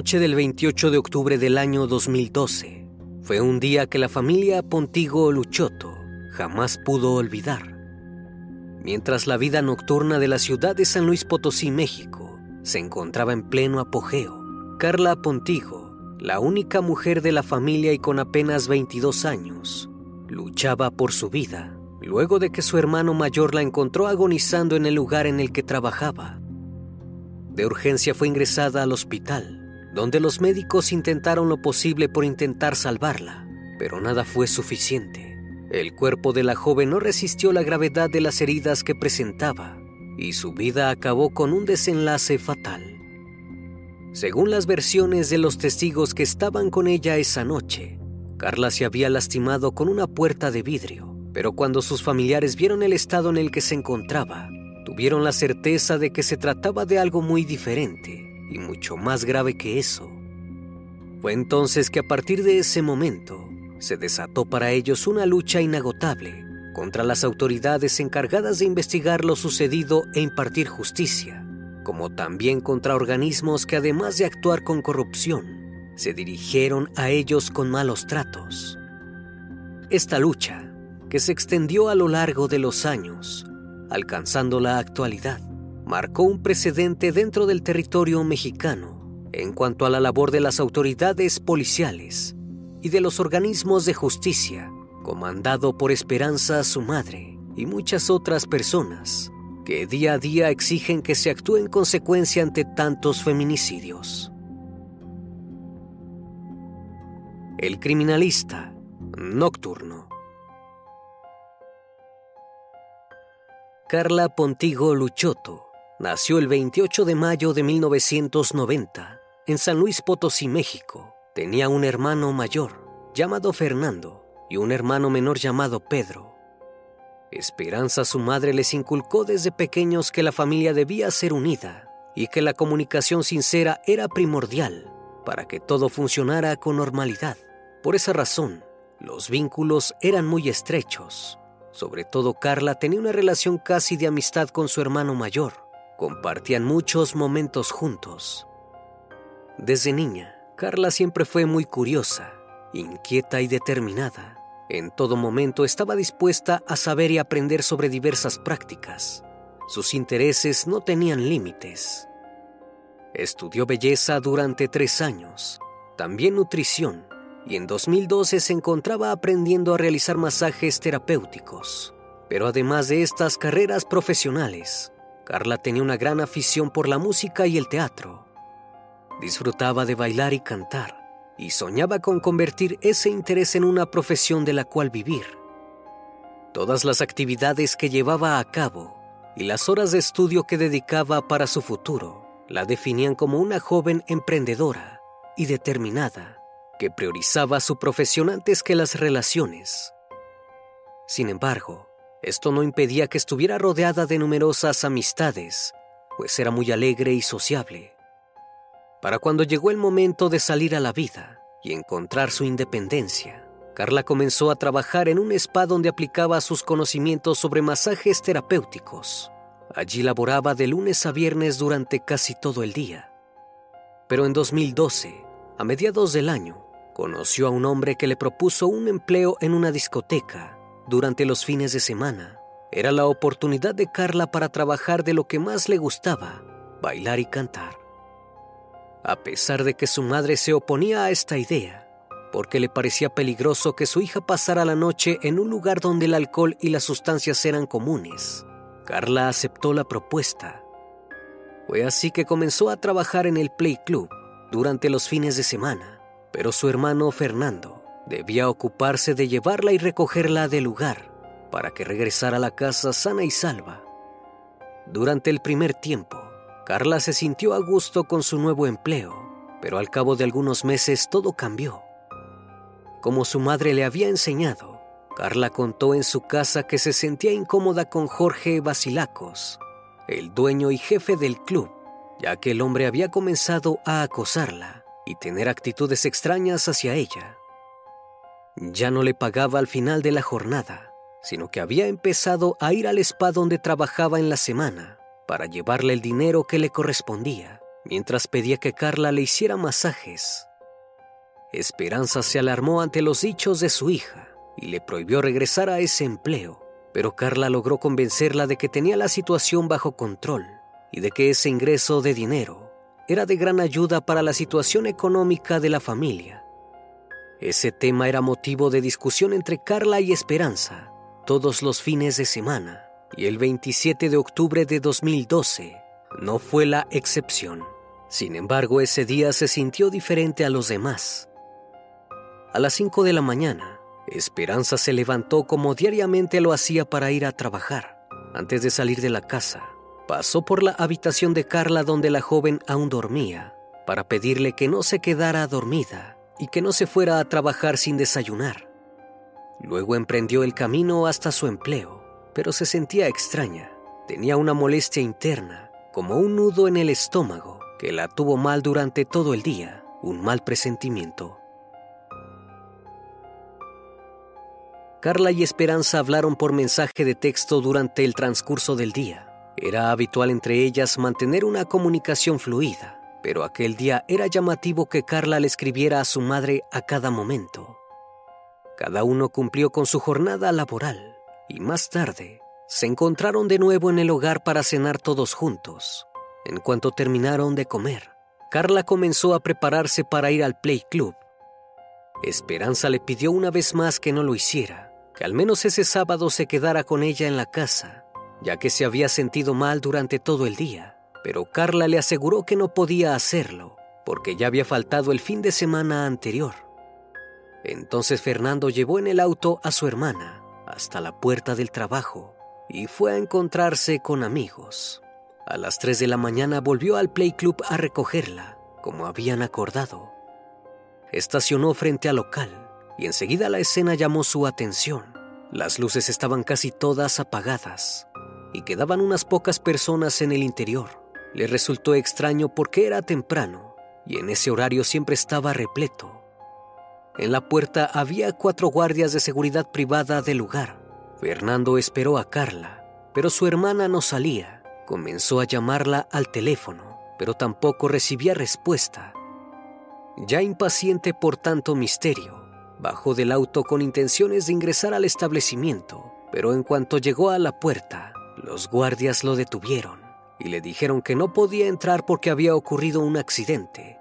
Noche del 28 de octubre del año 2012 fue un día que la familia Pontigo Luchotto jamás pudo olvidar. Mientras la vida nocturna de la ciudad de San Luis Potosí, México, se encontraba en pleno apogeo, Carla Pontigo, la única mujer de la familia y con apenas 22 años, luchaba por su vida luego de que su hermano mayor la encontró agonizando en el lugar en el que trabajaba. De urgencia fue ingresada al hospital, donde los médicos intentaron lo posible por intentar salvarla, pero nada fue suficiente. El cuerpo de la joven no resistió la gravedad de las heridas que presentaba y su vida acabó con un desenlace fatal. Según las versiones de los testigos que estaban con ella esa noche, Carla se había lastimado con una puerta de vidrio, pero cuando sus familiares vieron el estado en el que se encontraba, tuvieron la certeza de que se trataba de algo muy diferente y mucho más grave que eso. Fue entonces que a partir de ese momento se desató para ellos una lucha inagotable contra las autoridades encargadas de investigar lo sucedido e impartir justicia, como también contra organismos que además de actuar con corrupción, se dirigieron a ellos con malos tratos. Esta lucha, que se extendió a lo largo de los años, alcanzando la actualidad, marcó un precedente dentro del territorio mexicano en cuanto a la labor de las autoridades policiales y de los organismos de justicia, comandado por Esperanza, su madre, y muchas otras personas que día a día exigen que se actúe en consecuencia ante tantos feminicidios. El criminalista nocturno. Carla Pontigo Luchotto nació el 28 de mayo de 1990 en San Luis Potosí, México. Tenía un hermano mayor llamado Fernando y un hermano menor llamado Pedro. Esperanza, su madre, les inculcó desde pequeños que la familia debía ser unida y que la comunicación sincera era primordial para que todo funcionara con normalidad. Por esa razón, los vínculos eran muy estrechos. Sobre todo Carla tenía una relación casi de amistad con su hermano mayor. Compartían muchos momentos juntos. Desde niña, Carla siempre fue muy curiosa, inquieta y determinada. En todo momento estaba dispuesta a saber y aprender sobre diversas prácticas. Sus intereses no tenían límites. Estudió belleza durante tres años, también nutrición, y en 2012 se encontraba aprendiendo a realizar masajes terapéuticos. Pero además de estas carreras profesionales, Carla tenía una gran afición por la música y el teatro. Disfrutaba de bailar y cantar, y soñaba con convertir ese interés en una profesión de la cual vivir. Todas las actividades que llevaba a cabo y las horas de estudio que dedicaba para su futuro la definían como una joven emprendedora y determinada que priorizaba su profesión antes que las relaciones. Sin embargo, esto no impedía que estuviera rodeada de numerosas amistades, pues era muy alegre y sociable. Para cuando llegó el momento de salir a la vida y encontrar su independencia, Carla comenzó a trabajar en un spa donde aplicaba sus conocimientos sobre masajes terapéuticos. Allí laboraba de lunes a viernes durante casi todo el día. Pero en 2012, a mediados del año, conoció a un hombre que le propuso un empleo en una discoteca durante los fines de semana. Era la oportunidad de Carla para trabajar de lo que más le gustaba, bailar y cantar. A pesar de que su madre se oponía a esta idea, porque le parecía peligroso que su hija pasara la noche en un lugar donde el alcohol y las sustancias eran comunes, Carla aceptó la propuesta. Fue así que comenzó a trabajar en el Play Club durante los fines de semana, pero su hermano Fernando debía ocuparse de llevarla y recogerla del lugar para que regresara a la casa sana y salva. Durante el primer tiempo, Carla se sintió a gusto con su nuevo empleo, pero al cabo de algunos meses todo cambió. Como su madre le había enseñado, Carla contó en su casa que se sentía incómoda con Jorge Basilacos, el dueño y jefe del club, ya que el hombre había comenzado a acosarla y tener actitudes extrañas hacia ella. Ya no le pagaba al final de la jornada, sino que había empezado a ir al spa donde trabajaba en la semana para llevarle el dinero que le correspondía, mientras pedía que Carla le hiciera masajes. Esperanza se alarmó ante los dichos de su hija y le prohibió regresar a ese empleo, pero Carla logró convencerla de que tenía la situación bajo control y de que ese ingreso de dinero era de gran ayuda para la situación económica de la familia. Ese tema era motivo de discusión entre Carla y Esperanza todos los fines de semana y el 27 de octubre de 2012 no fue la excepción. Sin embargo, ese día se sintió diferente a los demás. A las 5 de la mañana, Esperanza se levantó como diariamente lo hacía para ir a trabajar. Antes de salir de la casa, pasó por la habitación de Carla donde la joven aún dormía, para pedirle que no se quedara dormida y que no se fuera a trabajar sin desayunar. Luego emprendió el camino hasta su empleo pero se sentía extraña. Tenía una molestia interna, como un nudo en el estómago, que la tuvo mal durante todo el día, un mal presentimiento. Carla y Esperanza hablaron por mensaje de texto durante el transcurso del día. Era habitual entre ellas mantener una comunicación fluida, pero aquel día era llamativo que Carla le escribiera a su madre a cada momento. Cada uno cumplió con su jornada laboral y más tarde se encontraron de nuevo en el hogar para cenar todos juntos. En cuanto terminaron de comer, Carla comenzó a prepararse para ir al Play Club. Esperanza le pidió una vez más que no lo hiciera, que al menos ese sábado se quedara con ella en la casa, ya que se había sentido mal durante todo el día. Pero Carla le aseguró que no podía hacerlo, porque ya había faltado el fin de semana anterior. Entonces Fernando llevó en el auto a su hermana hasta la puerta del trabajo y fue a encontrarse con amigos. A las 3 de la mañana volvió al Play Club a recogerla, como habían acordado. Estacionó frente al local y enseguida la escena llamó su atención. Las luces estaban casi todas apagadas y quedaban unas pocas personas en el interior. Le resultó extraño porque era temprano y en ese horario siempre estaba repleto. En la puerta había cuatro guardias de seguridad privada del lugar. Fernando esperó a Carla, pero su hermana no salía. Comenzó a llamarla al teléfono, pero tampoco recibía respuesta. Ya impaciente por tanto misterio, bajó del auto con intenciones de ingresar al establecimiento, pero en cuanto llegó a la puerta, los guardias lo detuvieron y le dijeron que no podía entrar porque había ocurrido un accidente.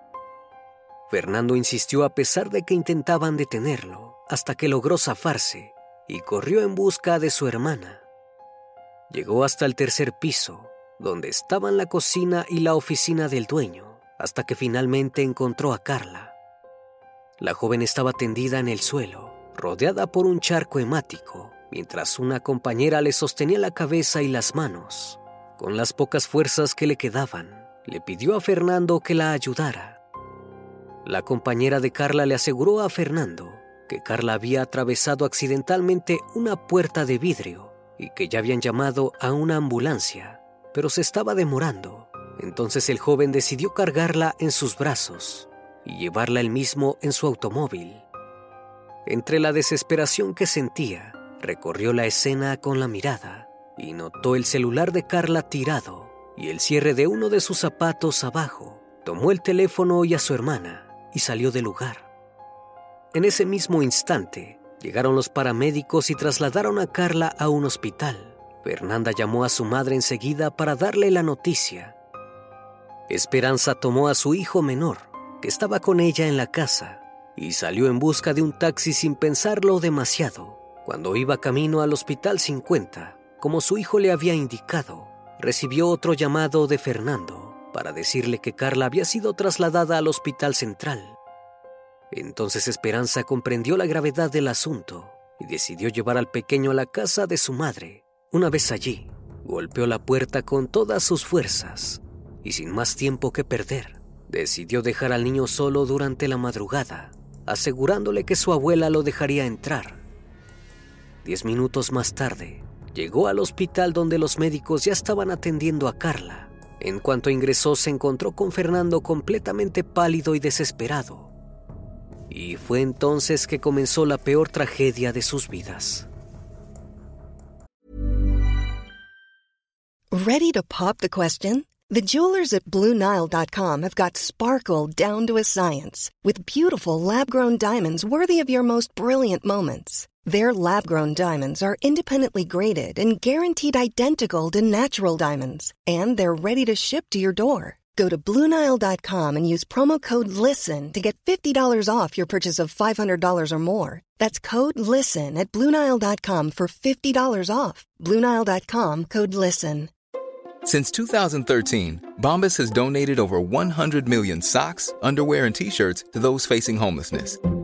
Fernando insistió a pesar de que intentaban detenerlo, hasta que logró zafarse y corrió en busca de su hermana. Llegó hasta el tercer piso, donde estaban la cocina y la oficina del dueño, hasta que finalmente encontró a Carla. La joven estaba tendida en el suelo, rodeada por un charco hemático, mientras una compañera le sostenía la cabeza y las manos. Con las pocas fuerzas que le quedaban, le pidió a Fernando que la ayudara. La compañera de Carla le aseguró a Fernando que Carla había atravesado accidentalmente una puerta de vidrio y que ya habían llamado a una ambulancia, pero se estaba demorando. Entonces el joven decidió cargarla en sus brazos y llevarla él mismo en su automóvil. Entre la desesperación que sentía, recorrió la escena con la mirada y notó el celular de Carla tirado y el cierre de uno de sus zapatos abajo. Tomó el teléfono y a su hermana y salió del lugar. En ese mismo instante, llegaron los paramédicos y trasladaron a Carla a un hospital. Fernanda llamó a su madre enseguida para darle la noticia. Esperanza tomó a su hijo menor, que estaba con ella en la casa, y salió en busca de un taxi sin pensarlo demasiado. Cuando iba camino al Hospital 50, como su hijo le había indicado, recibió otro llamado de Fernando para decirle que Carla había sido trasladada al Hospital Central entonces Esperanza comprendió la gravedad del asunto y decidió llevar al pequeño a la casa de su madre. Una vez allí, golpeó la puerta con todas sus fuerzas y sin más tiempo que perder, decidió dejar al niño solo durante la madrugada, asegurándole que su abuela lo dejaría entrar. Diez minutos más tarde, llegó al hospital donde los médicos ya estaban atendiendo a Carla. En cuanto ingresó, se encontró con Fernando completamente pálido y desesperado. Y fue entonces que comenzó la peor tragedia de sus vidas. Ready to pop the question? The jewelers at BlueNile.com have got sparkle down to a science with beautiful lab-grown diamonds worthy of your most brilliant moments. Their lab-grown diamonds are independently graded and guaranteed identical to natural diamonds, and they're ready to ship to your door. Go to Bluenile.com and use promo code LISTEN to get $50 off your purchase of $500 or more. That's code LISTEN at Bluenile.com for $50 off. Bluenile.com code LISTEN. Since 2013, Bombas has donated over 100 million socks, underwear, and t shirts to those facing homelessness.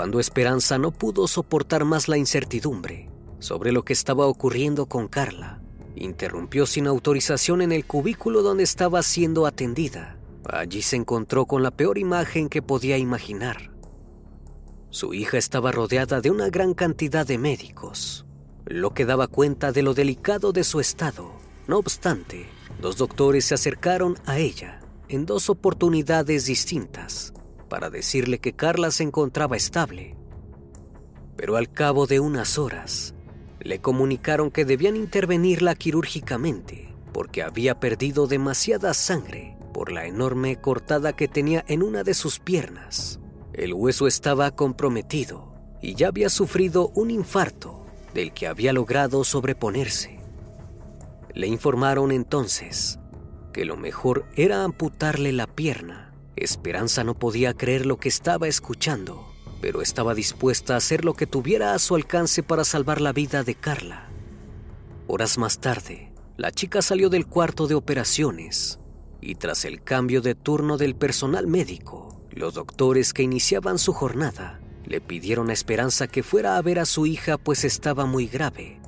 Cuando Esperanza no pudo soportar más la incertidumbre sobre lo que estaba ocurriendo con Carla, interrumpió sin autorización en el cubículo donde estaba siendo atendida. Allí se encontró con la peor imagen que podía imaginar. Su hija estaba rodeada de una gran cantidad de médicos, lo que daba cuenta de lo delicado de su estado. No obstante, dos doctores se acercaron a ella en dos oportunidades distintas para decirle que Carla se encontraba estable. Pero al cabo de unas horas, le comunicaron que debían intervenirla quirúrgicamente porque había perdido demasiada sangre por la enorme cortada que tenía en una de sus piernas. El hueso estaba comprometido y ya había sufrido un infarto del que había logrado sobreponerse. Le informaron entonces que lo mejor era amputarle la pierna Esperanza no podía creer lo que estaba escuchando, pero estaba dispuesta a hacer lo que tuviera a su alcance para salvar la vida de Carla. Horas más tarde, la chica salió del cuarto de operaciones y tras el cambio de turno del personal médico, los doctores que iniciaban su jornada le pidieron a Esperanza que fuera a ver a su hija pues estaba muy grave.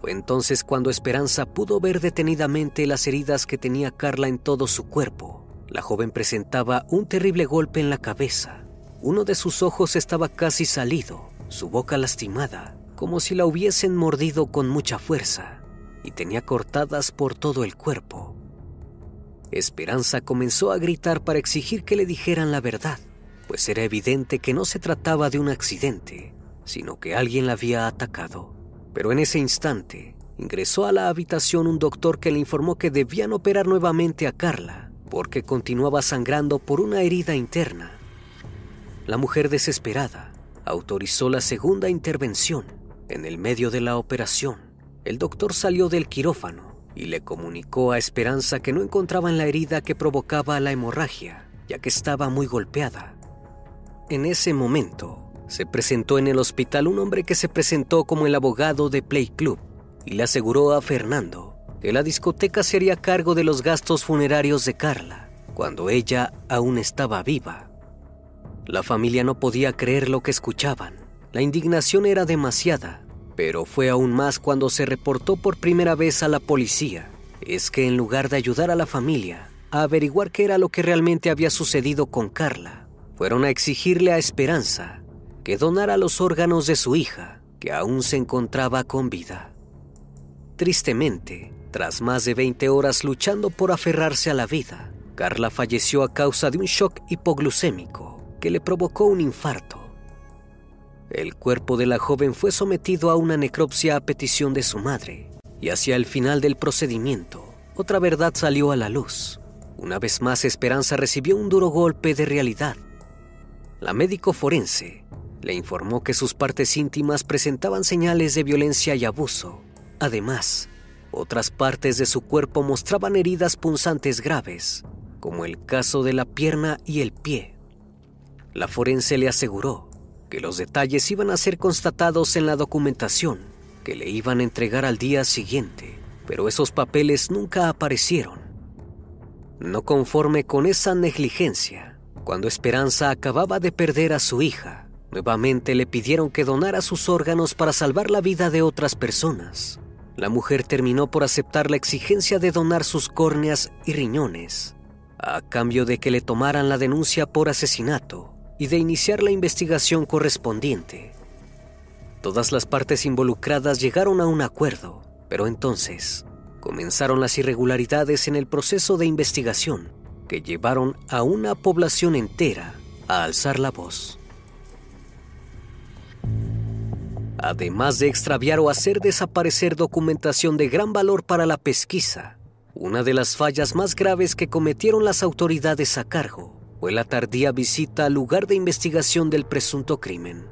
Fue entonces cuando Esperanza pudo ver detenidamente las heridas que tenía Carla en todo su cuerpo la joven presentaba un terrible golpe en la cabeza. Uno de sus ojos estaba casi salido, su boca lastimada, como si la hubiesen mordido con mucha fuerza, y tenía cortadas por todo el cuerpo. Esperanza comenzó a gritar para exigir que le dijeran la verdad, pues era evidente que no se trataba de un accidente, sino que alguien la había atacado. Pero en ese instante, ingresó a la habitación un doctor que le informó que debían operar nuevamente a Carla, porque continuaba sangrando por una herida interna. La mujer desesperada autorizó la segunda intervención. En el medio de la operación, el doctor salió del quirófano y le comunicó a Esperanza que no encontraban la herida que provocaba la hemorragia, ya que estaba muy golpeada. En ese momento, se presentó en el hospital un hombre que se presentó como el abogado de Play Club y le aseguró a Fernando que la discoteca se haría cargo de los gastos funerarios de Carla cuando ella aún estaba viva. La familia no podía creer lo que escuchaban. La indignación era demasiada, pero fue aún más cuando se reportó por primera vez a la policía. Es que en lugar de ayudar a la familia a averiguar qué era lo que realmente había sucedido con Carla, fueron a exigirle a Esperanza que donara los órganos de su hija, que aún se encontraba con vida. Tristemente, tras más de 20 horas luchando por aferrarse a la vida, Carla falleció a causa de un shock hipoglucémico que le provocó un infarto. El cuerpo de la joven fue sometido a una necropsia a petición de su madre, y hacia el final del procedimiento, otra verdad salió a la luz. Una vez más, Esperanza recibió un duro golpe de realidad. La médico forense le informó que sus partes íntimas presentaban señales de violencia y abuso. Además, otras partes de su cuerpo mostraban heridas punzantes graves, como el caso de la pierna y el pie. La forense le aseguró que los detalles iban a ser constatados en la documentación que le iban a entregar al día siguiente, pero esos papeles nunca aparecieron. No conforme con esa negligencia, cuando Esperanza acababa de perder a su hija, Nuevamente le pidieron que donara sus órganos para salvar la vida de otras personas. La mujer terminó por aceptar la exigencia de donar sus córneas y riñones, a cambio de que le tomaran la denuncia por asesinato y de iniciar la investigación correspondiente. Todas las partes involucradas llegaron a un acuerdo, pero entonces comenzaron las irregularidades en el proceso de investigación que llevaron a una población entera a alzar la voz. Además de extraviar o hacer desaparecer documentación de gran valor para la pesquisa. Una de las fallas más graves que cometieron las autoridades a cargo fue la tardía visita al lugar de investigación del presunto crimen.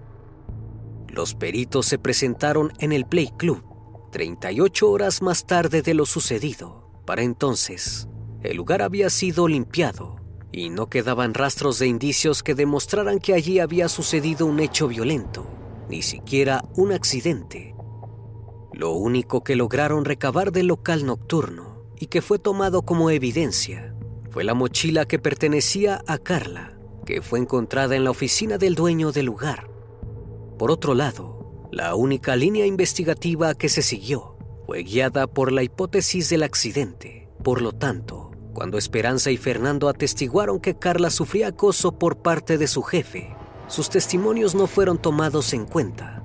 Los peritos se presentaron en el Play Club 38 horas más tarde de lo sucedido. Para entonces, el lugar había sido limpiado y no quedaban rastros de indicios que demostraran que allí había sucedido un hecho violento ni siquiera un accidente. Lo único que lograron recabar del local nocturno y que fue tomado como evidencia fue la mochila que pertenecía a Carla, que fue encontrada en la oficina del dueño del lugar. Por otro lado, la única línea investigativa que se siguió fue guiada por la hipótesis del accidente. Por lo tanto, cuando Esperanza y Fernando atestiguaron que Carla sufría acoso por parte de su jefe, sus testimonios no fueron tomados en cuenta.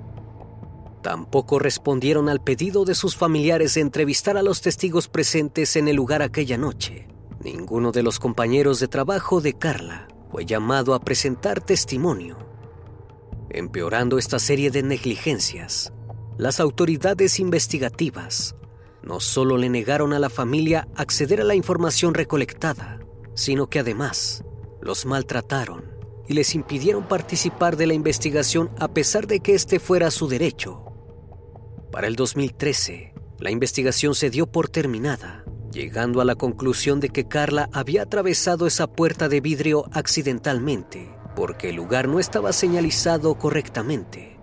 Tampoco respondieron al pedido de sus familiares de entrevistar a los testigos presentes en el lugar aquella noche. Ninguno de los compañeros de trabajo de Carla fue llamado a presentar testimonio. Empeorando esta serie de negligencias, las autoridades investigativas no solo le negaron a la familia acceder a la información recolectada, sino que además los maltrataron y les impidieron participar de la investigación a pesar de que este fuera su derecho. Para el 2013, la investigación se dio por terminada, llegando a la conclusión de que Carla había atravesado esa puerta de vidrio accidentalmente, porque el lugar no estaba señalizado correctamente.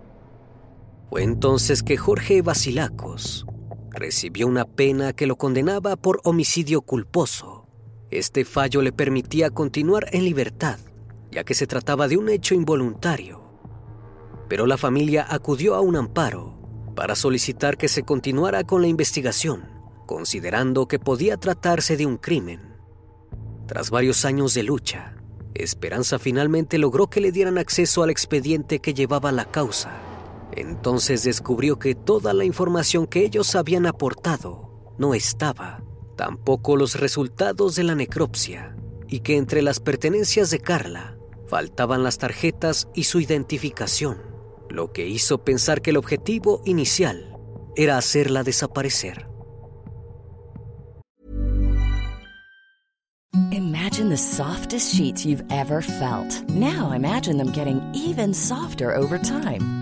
Fue entonces que Jorge Basilacos recibió una pena que lo condenaba por homicidio culposo. Este fallo le permitía continuar en libertad ya que se trataba de un hecho involuntario. Pero la familia acudió a un amparo para solicitar que se continuara con la investigación, considerando que podía tratarse de un crimen. Tras varios años de lucha, Esperanza finalmente logró que le dieran acceso al expediente que llevaba la causa. Entonces descubrió que toda la información que ellos habían aportado no estaba tampoco los resultados de la necropsia y que entre las pertenencias de Carla faltaban las tarjetas y su identificación, lo que hizo pensar que el objetivo inicial era hacerla desaparecer. Imagine the softest sheets you've ever felt. Now imagine them getting even softer over time.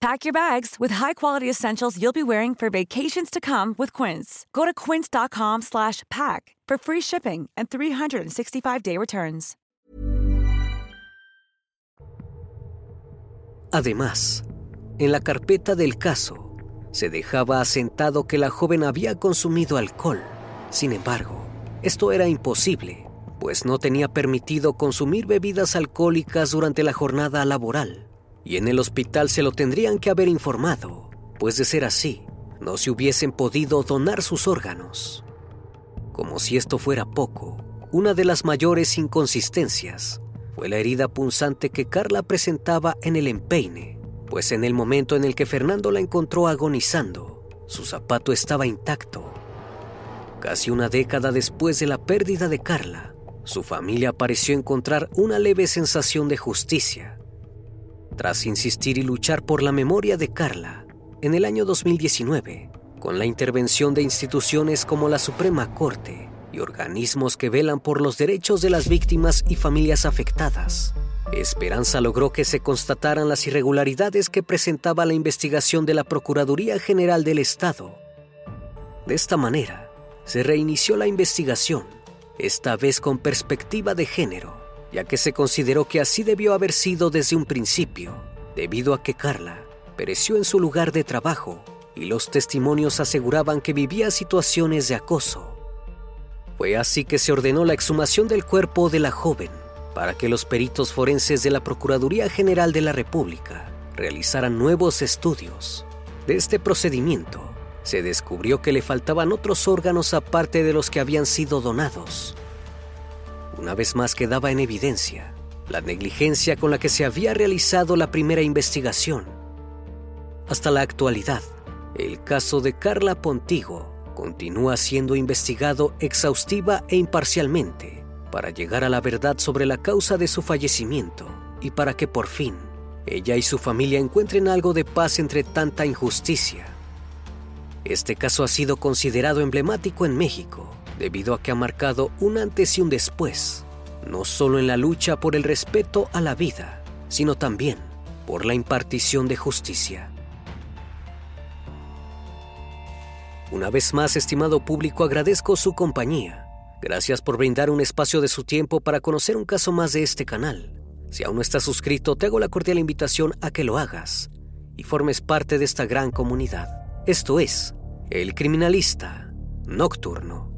Pack your bags with high-quality essentials you'll be wearing for vacations to come with Quince. Go to quince.com slash pack for free shipping and 365-day returns. Además, en la carpeta del caso, se dejaba asentado que la joven había consumido alcohol. Sin embargo, esto era imposible, pues no tenía permitido consumir bebidas alcohólicas durante la jornada laboral y en el hospital se lo tendrían que haber informado, pues de ser así, no se hubiesen podido donar sus órganos. Como si esto fuera poco, una de las mayores inconsistencias fue la herida punzante que Carla presentaba en el empeine, pues en el momento en el que Fernando la encontró agonizando, su zapato estaba intacto. Casi una década después de la pérdida de Carla, su familia pareció encontrar una leve sensación de justicia. Tras insistir y luchar por la memoria de Carla, en el año 2019, con la intervención de instituciones como la Suprema Corte y organismos que velan por los derechos de las víctimas y familias afectadas, Esperanza logró que se constataran las irregularidades que presentaba la investigación de la Procuraduría General del Estado. De esta manera, se reinició la investigación, esta vez con perspectiva de género, ya que se consideró que así debió haber sido desde un principio, debido a que Carla pereció en su lugar de trabajo y los testimonios aseguraban que vivía situaciones de acoso. Fue así que se ordenó la exhumación del cuerpo de la joven para que los peritos forenses de la Procuraduría General de la República realizaran nuevos estudios. De este procedimiento, se descubrió que le faltaban otros órganos aparte de los que habían sido donados. Una vez más quedaba en evidencia la negligencia con la que se había realizado la primera investigación. Hasta la actualidad, el caso de Carla Pontigo continúa siendo investigado exhaustiva e imparcialmente para llegar a la verdad sobre la causa de su fallecimiento y para que por fin ella y su familia encuentren algo de paz entre tanta injusticia. Este caso ha sido considerado emblemático en México debido a que ha marcado un antes y un después, no solo en la lucha por el respeto a la vida, sino también por la impartición de justicia. Una vez más, estimado público, agradezco su compañía. Gracias por brindar un espacio de su tiempo para conocer un caso más de este canal. Si aún no estás suscrito, te hago la cordial invitación a que lo hagas y formes parte de esta gran comunidad. Esto es El Criminalista Nocturno.